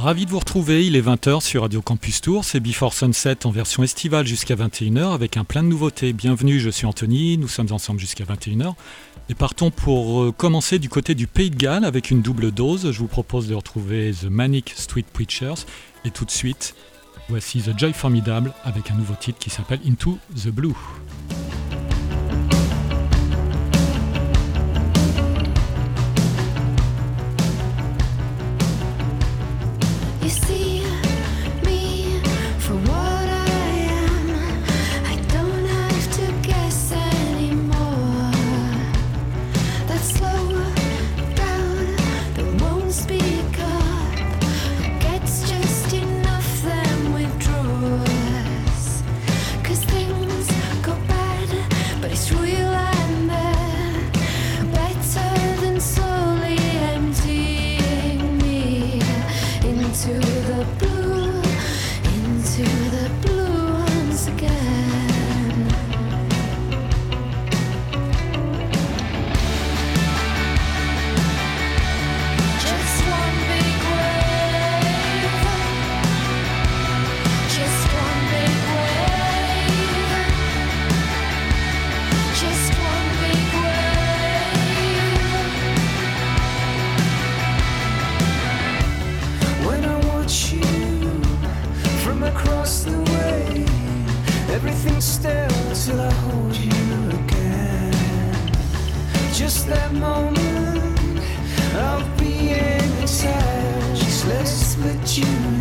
Ravi de vous retrouver, il est 20h sur Radio Campus Tour, c'est Before Sunset en version estivale jusqu'à 21h avec un plein de nouveautés. Bienvenue, je suis Anthony, nous sommes ensemble jusqu'à 21h. Et partons pour euh, commencer du côté du Pays de Galles avec une double dose. Je vous propose de retrouver The Manic Street Preachers et tout de suite, voici The Joy Formidable avec un nouveau titre qui s'appelle Into the Blue. sitting still till I hold you again. Just that moment of being inside just let's you.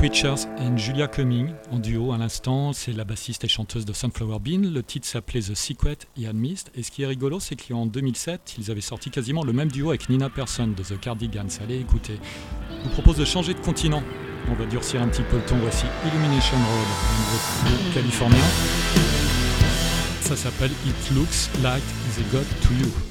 Preachers et Julia Cumming en duo à l'instant. C'est la bassiste et chanteuse de Sunflower Bean. Le titre s'appelait The Secret Ian Mist. Et ce qui est rigolo, c'est qu'en 2007, ils avaient sorti quasiment le même duo avec Nina Persson de The Cardigans. Allez écouter. Je vous propose de changer de continent. On va durcir un petit peu le ton. Voici Illumination Road, un californien. Ça s'appelle It Looks Like They Got to You.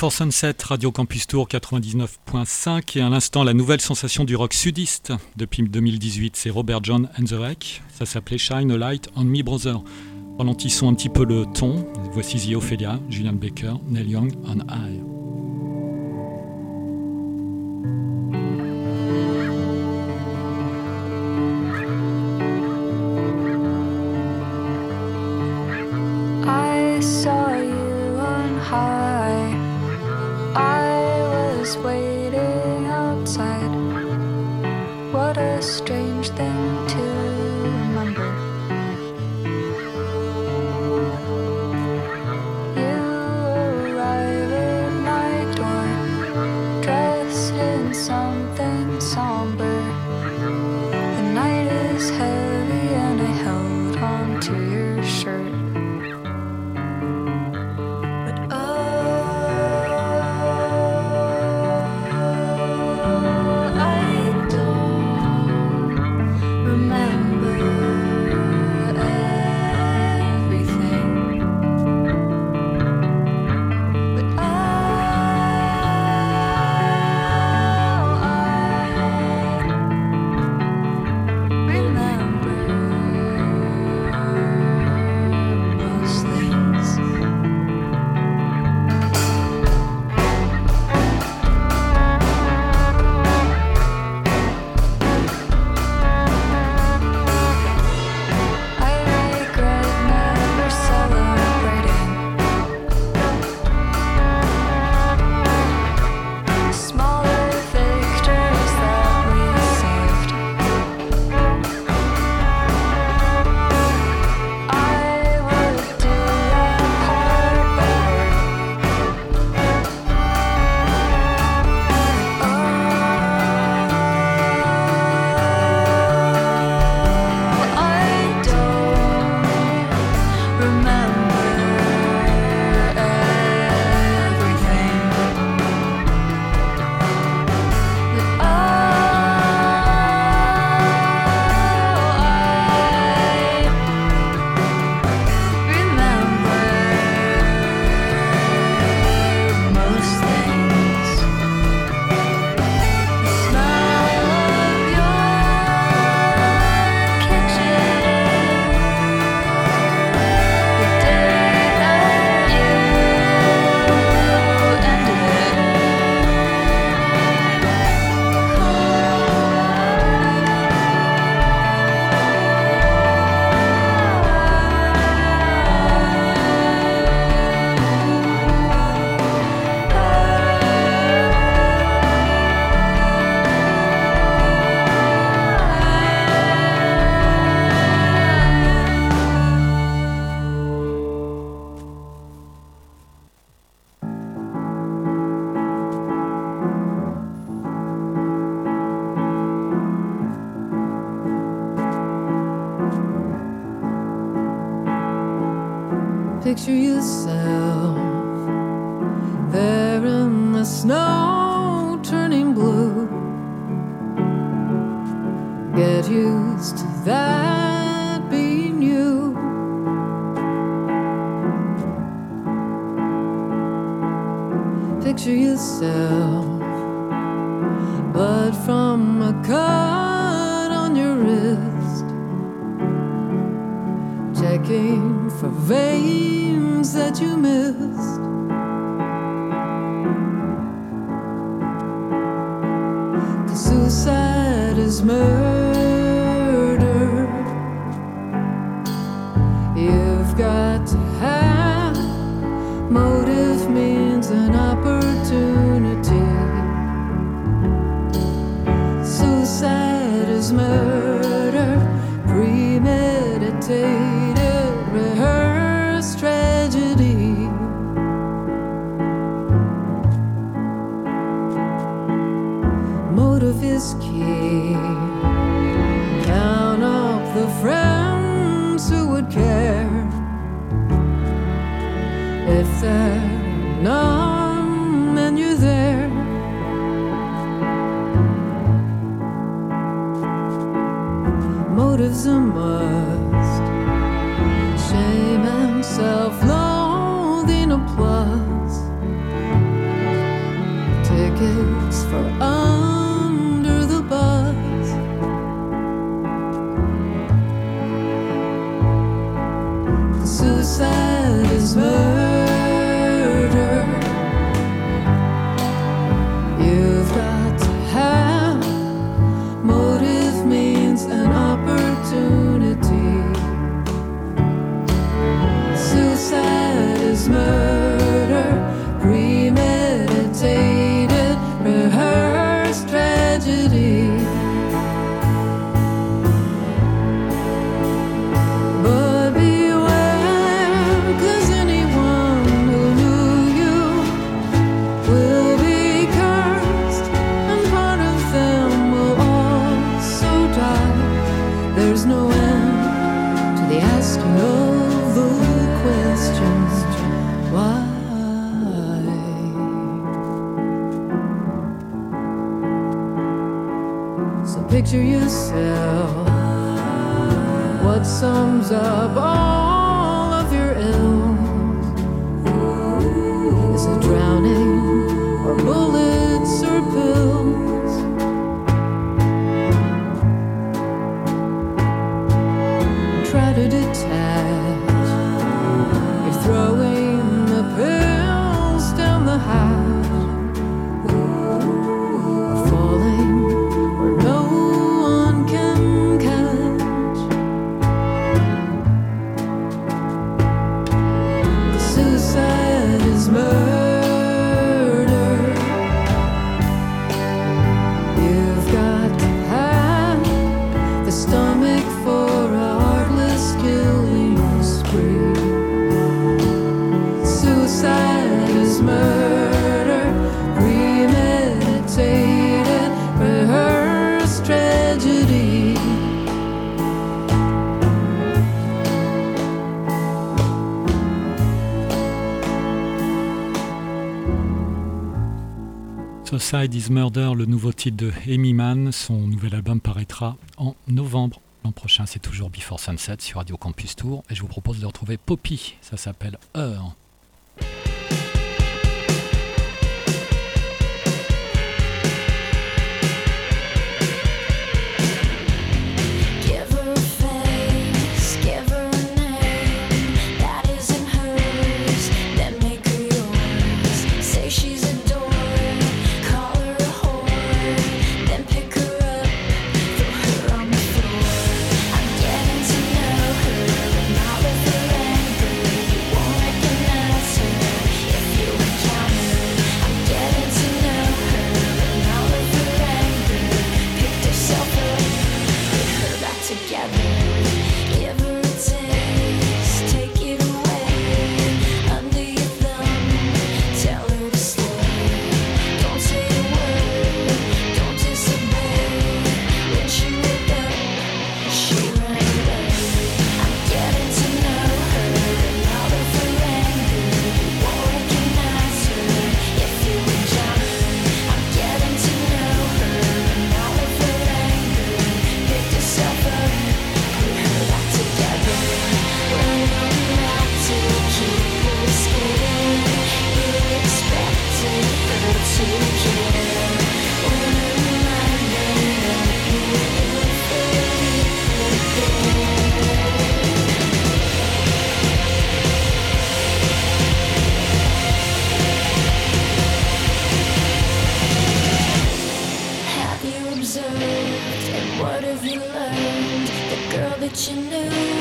Before Sunset, Radio Campus Tour 99.5 et à l'instant la nouvelle sensation du rock sudiste depuis 2018, c'est Robert John and the Wreck. Ça s'appelait Shine a Light on Me Brother. Ralentissons un petit peu le ton. Voici The Ophelia, Julian Baker, Neil Young on Picture yourself there in the snow turning blue. Get used to that being you. Picture yourself, blood from a cut on your wrist. Checking for veins that you missed. the suicide is murder. Side is Murder, le nouveau titre de Amy Mann. Son nouvel album paraîtra en novembre. L'an prochain, c'est toujours Before Sunset sur Radio Campus Tour. Et je vous propose de retrouver Poppy. Ça s'appelle Heure. what you knew.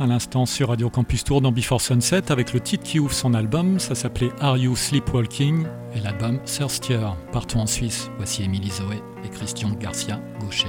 à l'instant sur Radio Campus Tour dans Before Sunset avec le titre qui ouvre son album, ça s'appelait Are You Sleepwalking? Et l'album Thirstier. Partout en Suisse, voici Émilie Zoé et Christian Garcia Gaucher.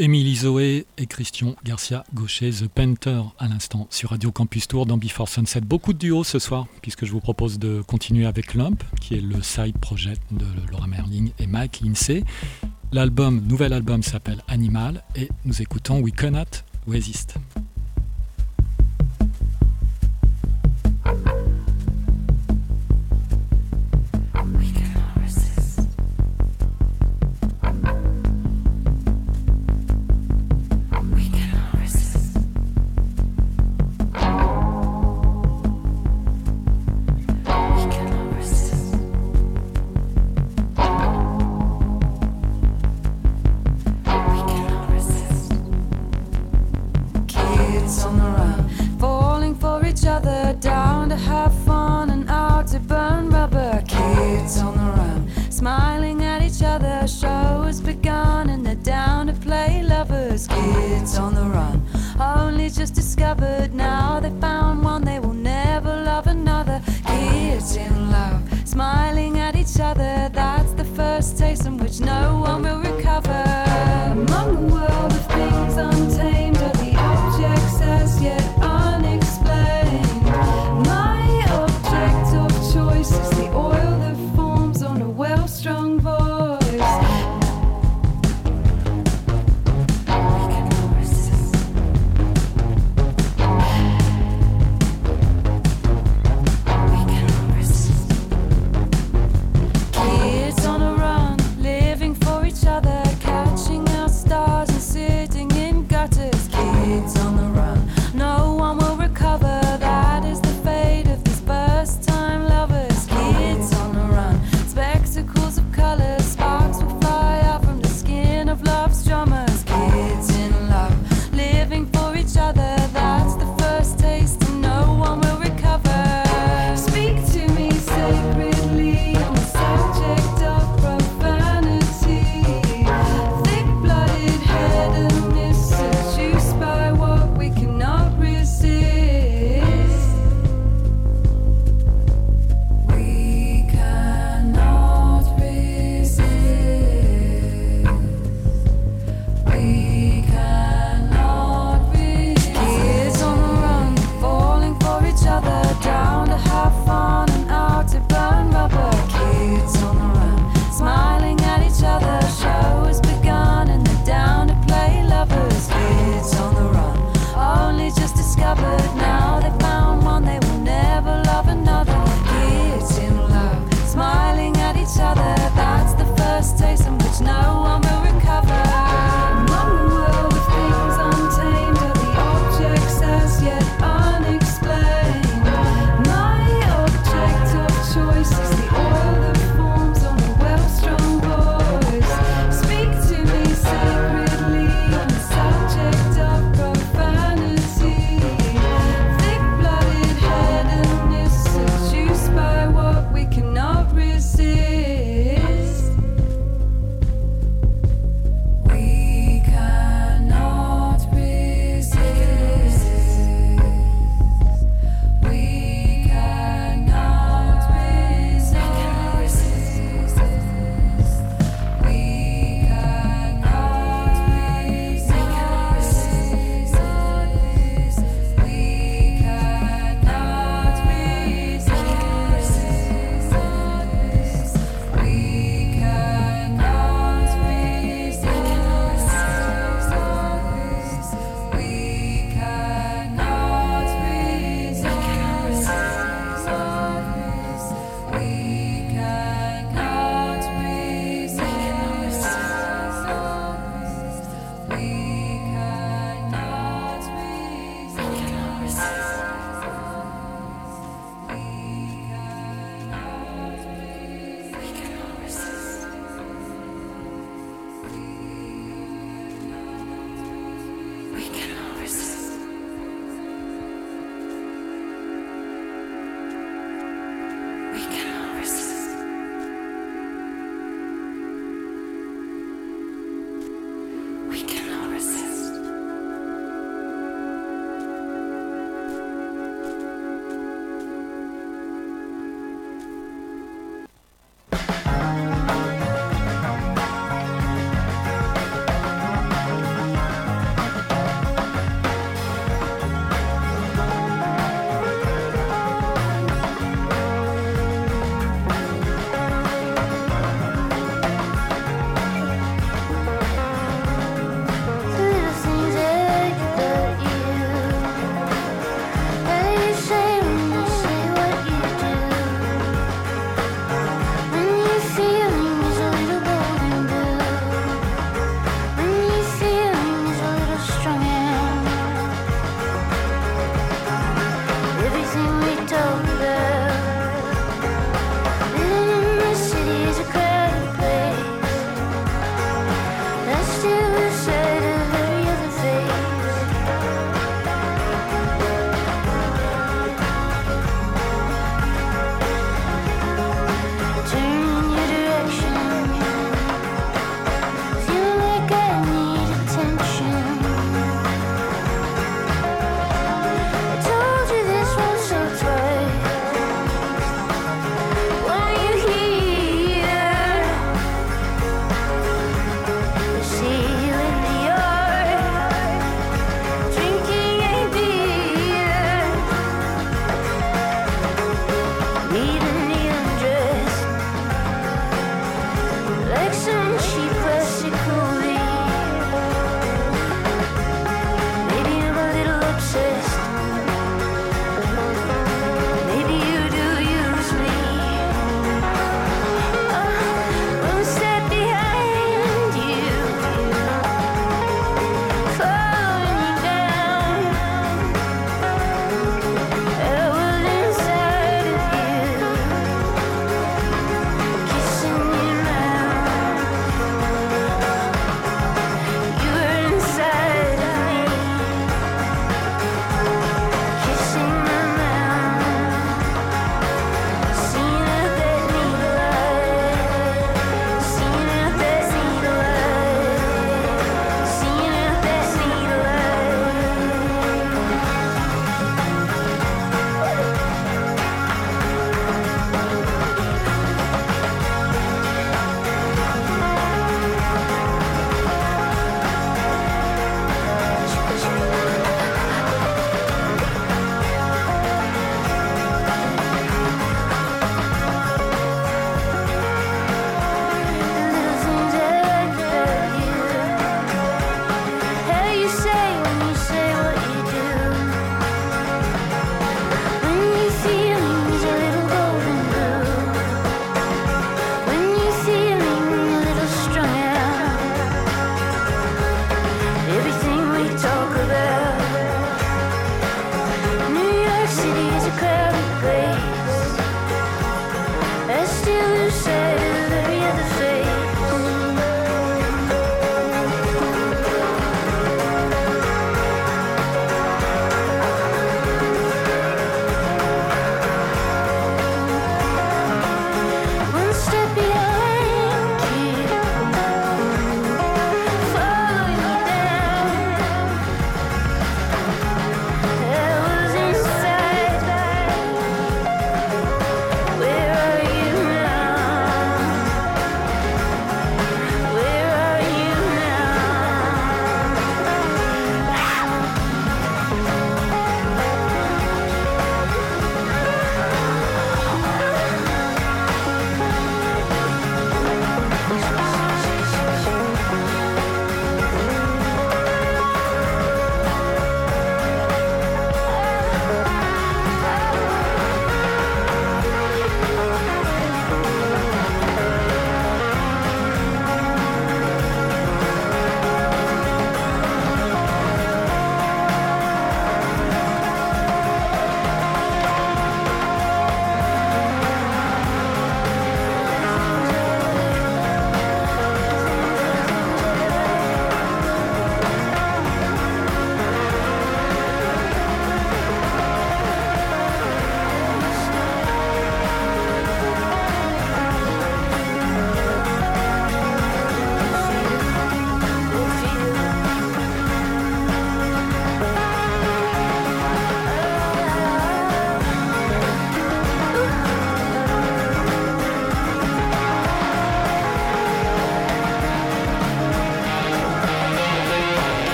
Émilie Zoé et Christian Garcia Gaucher, The Painter, à l'instant sur Radio Campus Tour dans Before Sunset. Beaucoup de duos ce soir, puisque je vous propose de continuer avec Lump, qui est le side project de Laura Merling et Mike Lindsay. L'album, nouvel album s'appelle Animal et nous écoutons We Cannot Resist.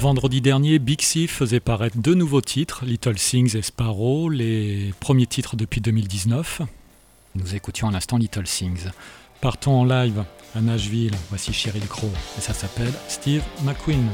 Vendredi dernier, Big C faisait paraître deux nouveaux titres, Little Things et Sparrow, les premiers titres depuis 2019. Nous écoutions à l'instant Little Things. Partons en live à Nashville, voici Sheryl Crow et ça s'appelle Steve McQueen.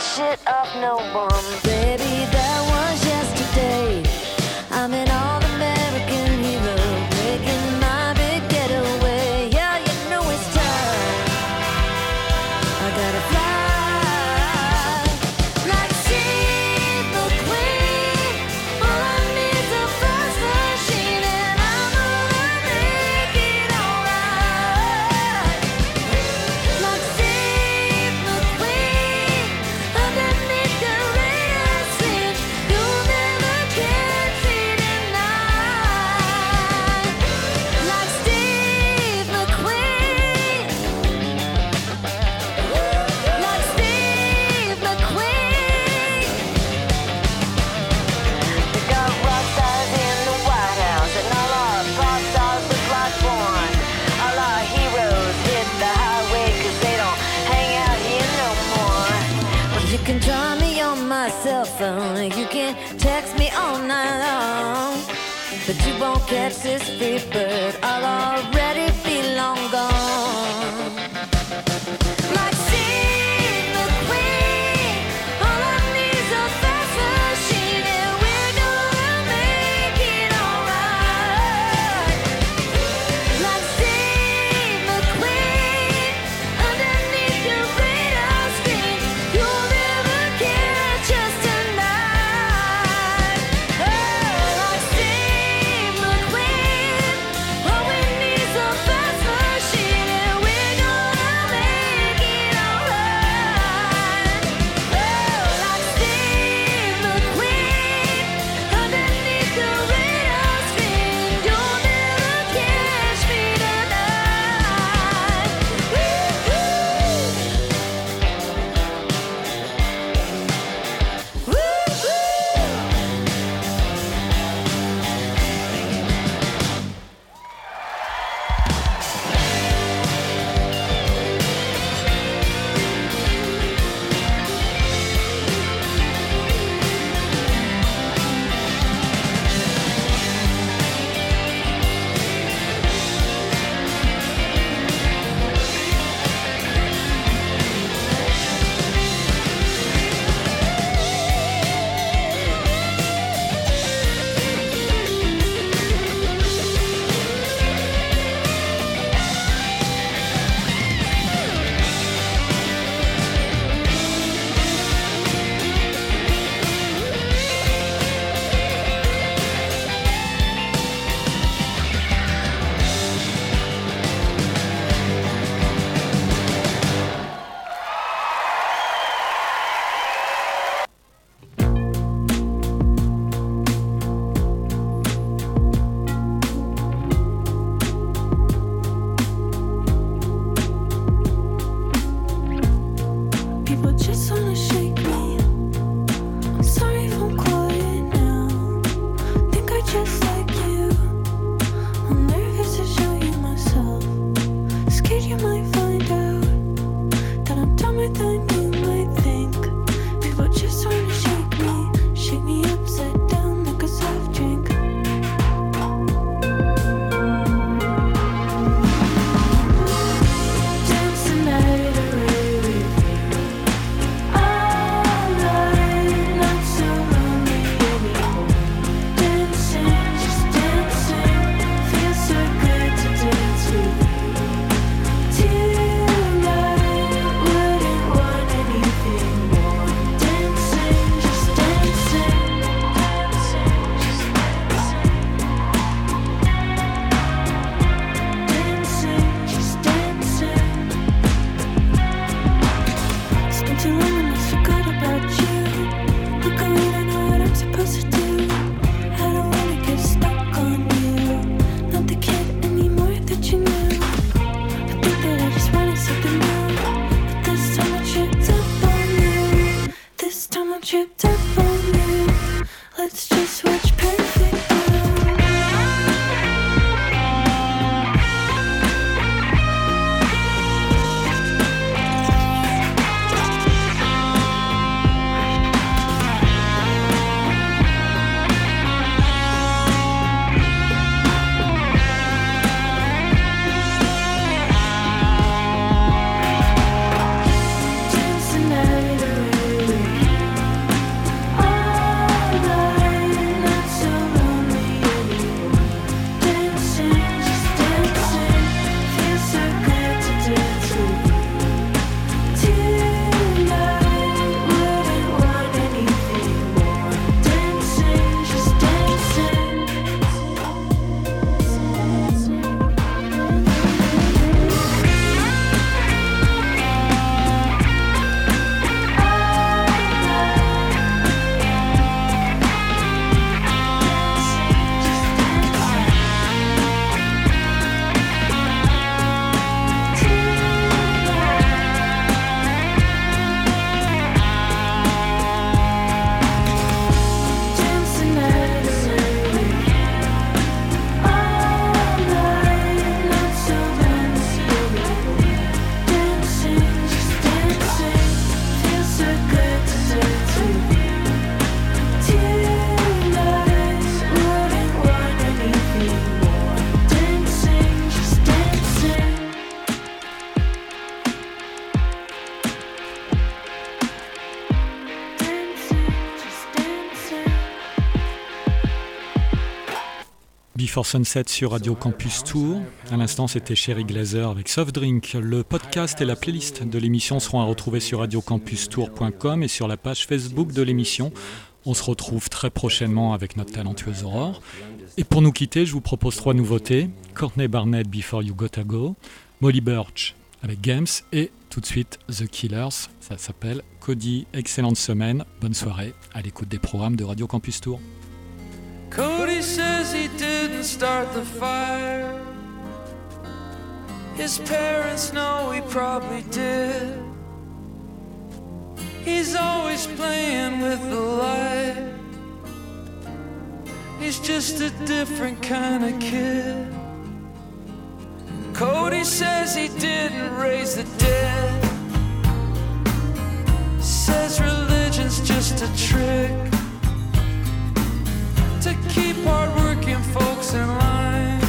shit up no bum. paper Sunset sur Radio Campus Tour. À l'instant, c'était Sherry Glazer avec Soft Drink. Le podcast et la playlist de l'émission seront à retrouver sur radiocampustour.com et sur la page Facebook de l'émission. On se retrouve très prochainement avec notre talentueuse Aurore. Et pour nous quitter, je vous propose trois nouveautés. Courtney Barnett, Before You Gotta Go. Molly Birch avec Games. Et tout de suite, The Killers. Ça s'appelle Cody. Excellente semaine. Bonne soirée à l'écoute des programmes de Radio Campus Tour. Cody says he didn't start the fire. His parents know he probably did. He's always playing with the light. He's just a different kind of kid. Cody says he didn't raise the dead. Says religion's just a trick to keep hardworking folks in line.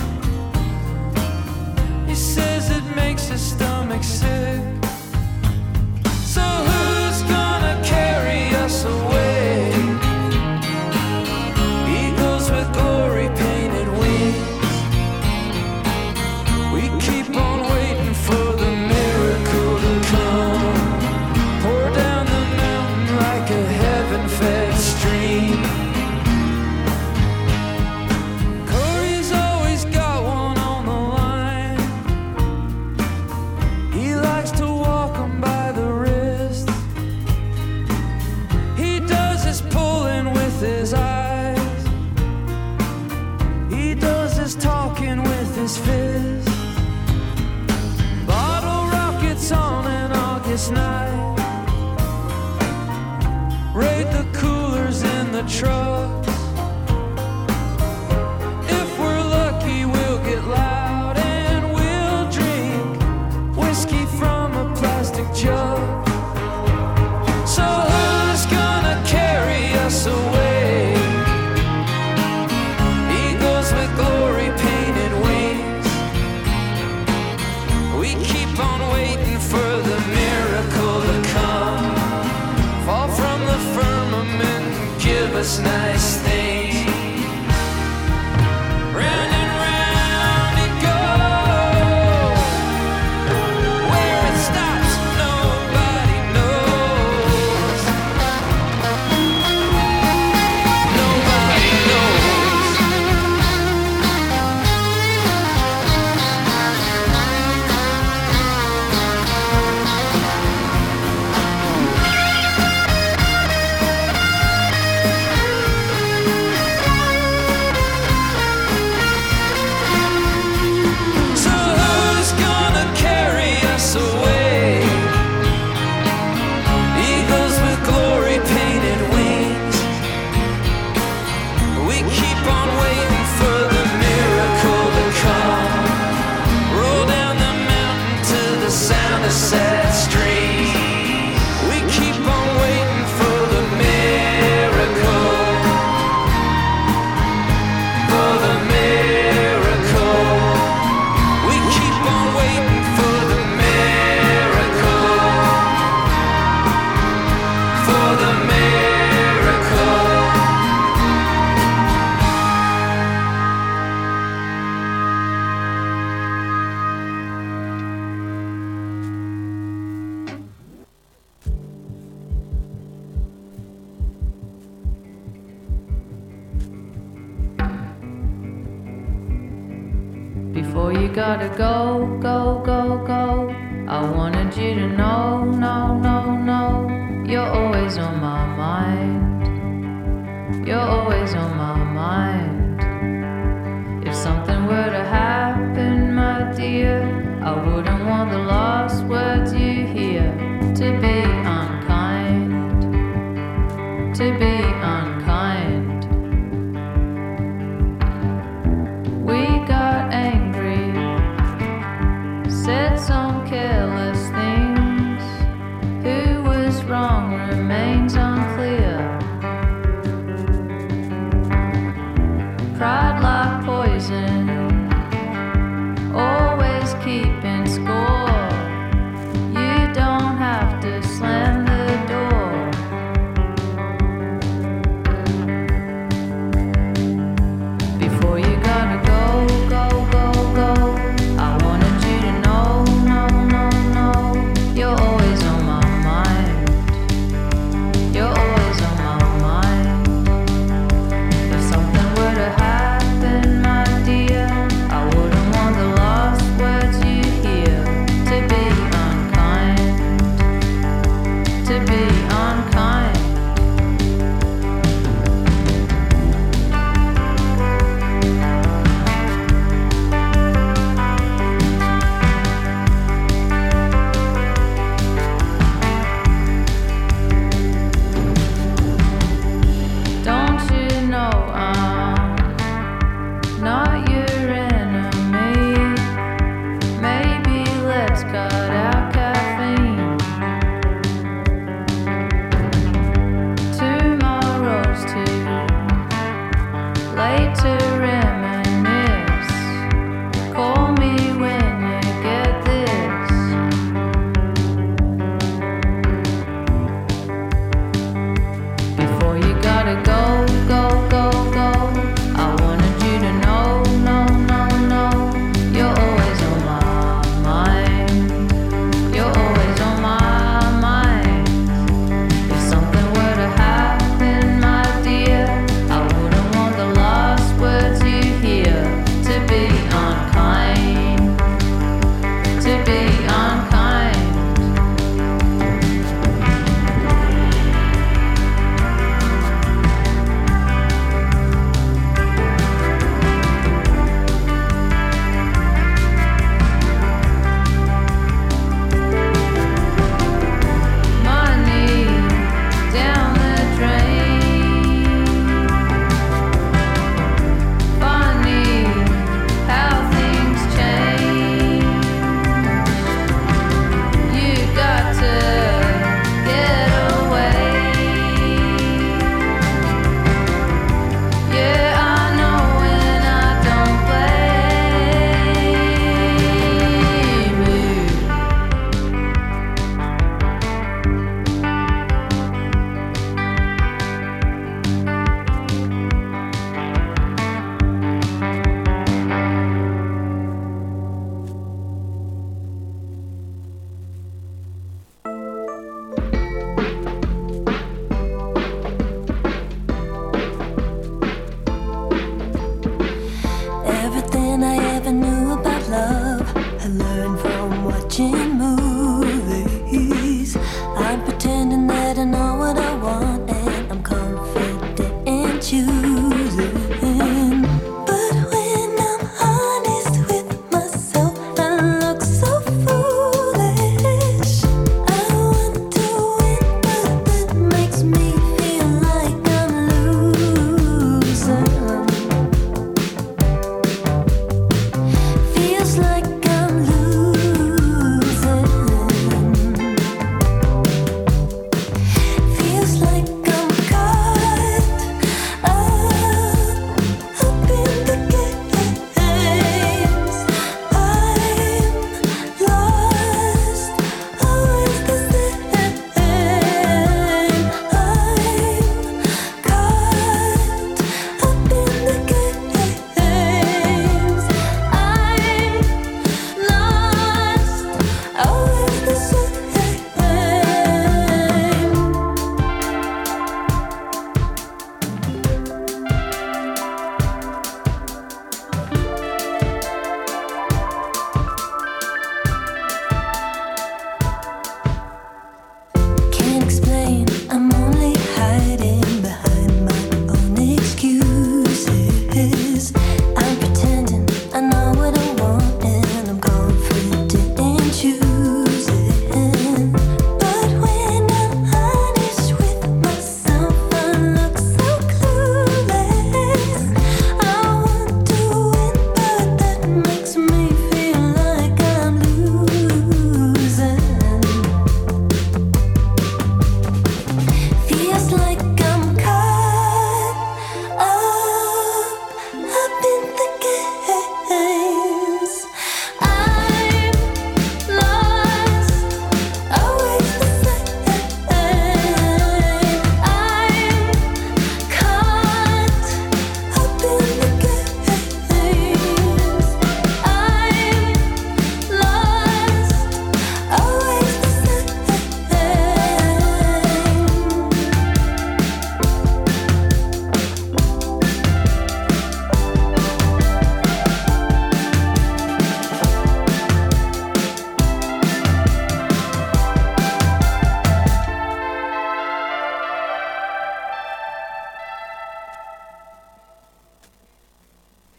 He says it makes his stomach sick.